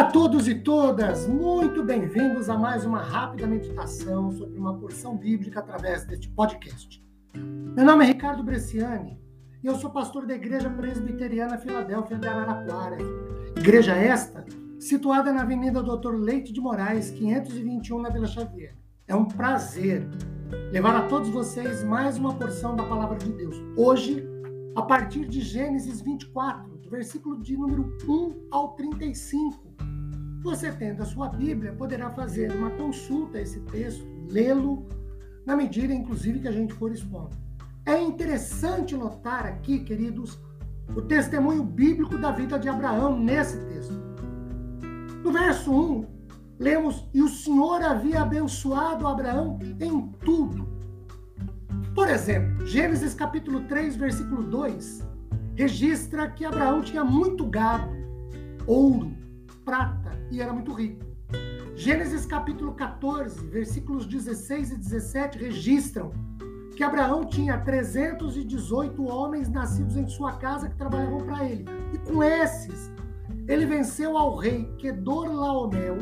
Olá a todos e todas, muito bem-vindos a mais uma rápida meditação sobre uma porção bíblica através deste podcast. Meu nome é Ricardo Bresciani e eu sou pastor da Igreja Presbiteriana Filadélfia de Araraquara. Igreja esta situada na Avenida Doutor Leite de Moraes, 521 na Vila Xavier. É um prazer levar a todos vocês mais uma porção da palavra de Deus. Hoje, a partir de Gênesis 24, do versículo de número 1 ao 35. Você tendo a sua Bíblia, poderá fazer uma consulta a esse texto, lê-lo, na medida, inclusive, que a gente for expondo. É interessante notar aqui, queridos, o testemunho bíblico da vida de Abraão nesse texto. No verso 1, lemos: E o Senhor havia abençoado Abraão em tudo. Por exemplo, Gênesis capítulo 3, versículo 2, registra que Abraão tinha muito gado, ouro, prata e era muito rico. Gênesis capítulo 14, versículos 16 e 17 registram que Abraão tinha 318 homens nascidos em sua casa que trabalhavam para ele. E com esses, ele venceu ao rei Kedorlaomer,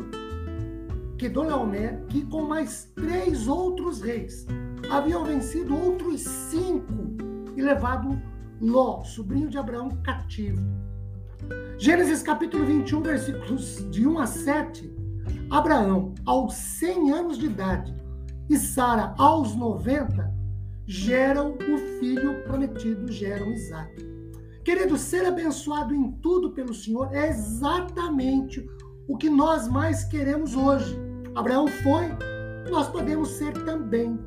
Kedorlaomer, que com mais três outros reis haviam vencido outros cinco e levado Ló, sobrinho de Abraão, cativo. Gênesis capítulo 21, versículos de 1 a 7. Abraão, aos 100 anos de idade, e Sara, aos 90, geram o filho prometido, geram Isaac. Querido, ser abençoado em tudo pelo Senhor é exatamente o que nós mais queremos hoje. Abraão foi, nós podemos ser também.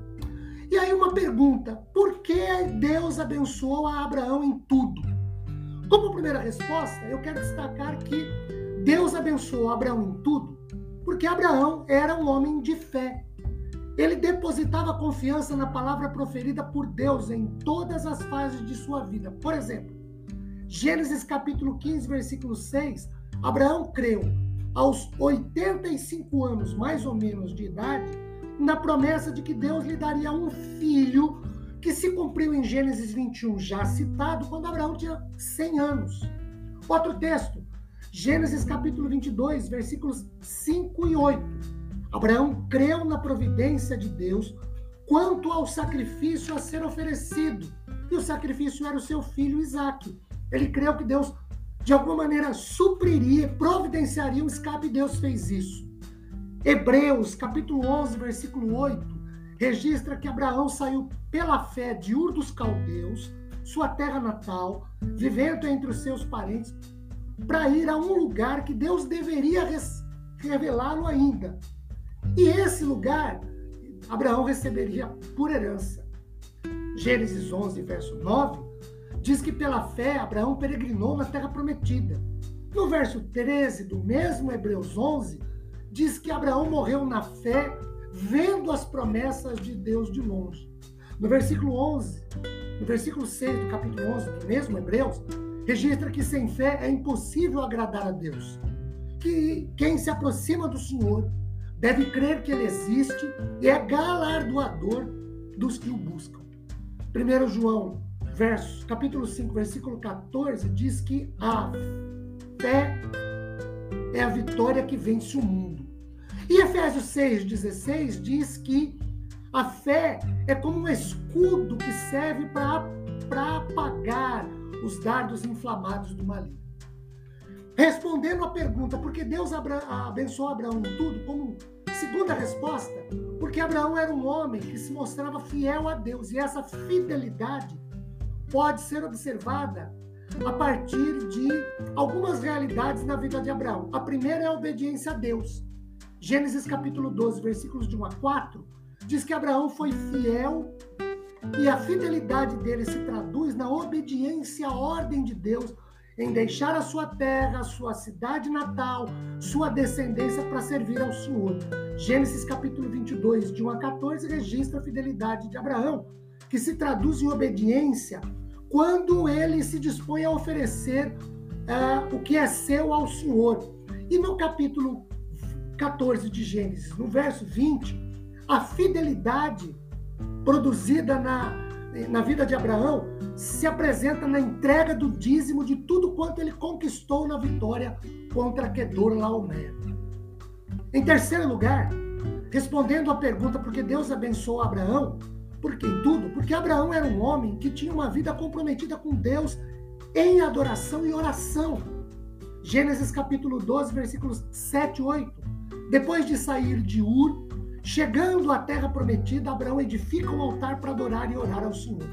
E aí uma pergunta: por que Deus abençoou a Abraão em tudo? Como primeira resposta, eu quero destacar que Deus abençoou Abraão em tudo, porque Abraão era um homem de fé. Ele depositava confiança na palavra proferida por Deus em todas as fases de sua vida. Por exemplo, Gênesis capítulo 15, versículo 6, Abraão creu aos 85 anos, mais ou menos, de idade, na promessa de que Deus lhe daria um filho que se cumpriu em Gênesis 21, já citado, quando Abraão tinha 100 anos. Outro texto, Gênesis capítulo 22, versículos 5 e 8. Abraão creu na providência de Deus quanto ao sacrifício a ser oferecido. E o sacrifício era o seu filho Isaque. Ele creu que Deus, de alguma maneira, supriria, providenciaria um escape, e Deus fez isso. Hebreus, capítulo 11, versículo 8, registra que Abraão saiu pela fé de Ur dos Caldeus, sua terra natal, vivendo entre os seus parentes, para ir a um lugar que Deus deveria revelá-lo ainda. E esse lugar, Abraão receberia por herança. Gênesis 11, verso 9, diz que pela fé Abraão peregrinou na terra prometida. No verso 13 do mesmo Hebreus 11, diz que Abraão morreu na fé, vendo as promessas de Deus de longe. No versículo 11, no versículo 6 do capítulo 11 do mesmo Hebreus, registra que sem fé é impossível agradar a Deus. Que quem se aproxima do Senhor deve crer que ele existe e é galardoador dos que o buscam. 1 João, verso, capítulo 5, versículo 14, diz que a fé é a vitória que vence o mundo. E Efésios 6,16 diz que a fé é como um escudo que serve para apagar os dardos inflamados do maligno. Respondendo à pergunta, por que Deus abençoou Abraão em tudo? Como segunda resposta, porque Abraão era um homem que se mostrava fiel a Deus. E essa fidelidade pode ser observada a partir de algumas realidades na vida de Abraão. A primeira é a obediência a Deus. Gênesis capítulo 12, versículos de 1 a 4, diz que Abraão foi fiel e a fidelidade dele se traduz na obediência à ordem de Deus em deixar a sua terra, a sua cidade natal, sua descendência para servir ao Senhor. Gênesis capítulo 22, de 1 a 14, registra a fidelidade de Abraão, que se traduz em obediência quando ele se dispõe a oferecer uh, o que é seu ao Senhor. E no capítulo 14 de Gênesis, no verso 20, a fidelidade produzida na, na vida de Abraão se apresenta na entrega do dízimo de tudo quanto ele conquistou na vitória contra Kedor Laomer. Em terceiro lugar, respondendo à pergunta por que Deus abençoou Abraão, por que tudo? Porque Abraão era um homem que tinha uma vida comprometida com Deus em adoração e oração. Gênesis capítulo 12, versículos 7 e 8. Depois de sair de Ur, chegando à terra prometida, Abraão edifica um altar para adorar e orar ao Senhor.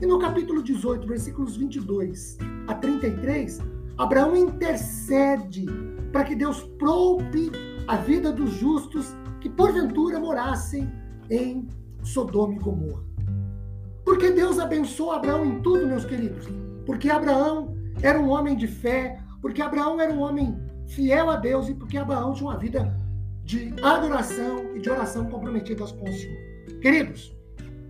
E no capítulo 18, versículos 22 a 33, Abraão intercede para que Deus poupe a vida dos justos que porventura morassem em Sodoma e Gomorra. Porque Deus abençoou Abraão em tudo, meus queridos. Porque Abraão era um homem de fé, porque Abraão era um homem fiel a Deus e porque Abraão tinha uma vida de adoração e de oração comprometidas com o Senhor. Queridos,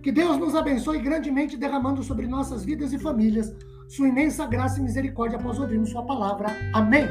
que Deus nos abençoe grandemente, derramando sobre nossas vidas e famílias sua imensa graça e misericórdia após ouvirmos Sua palavra. Amém.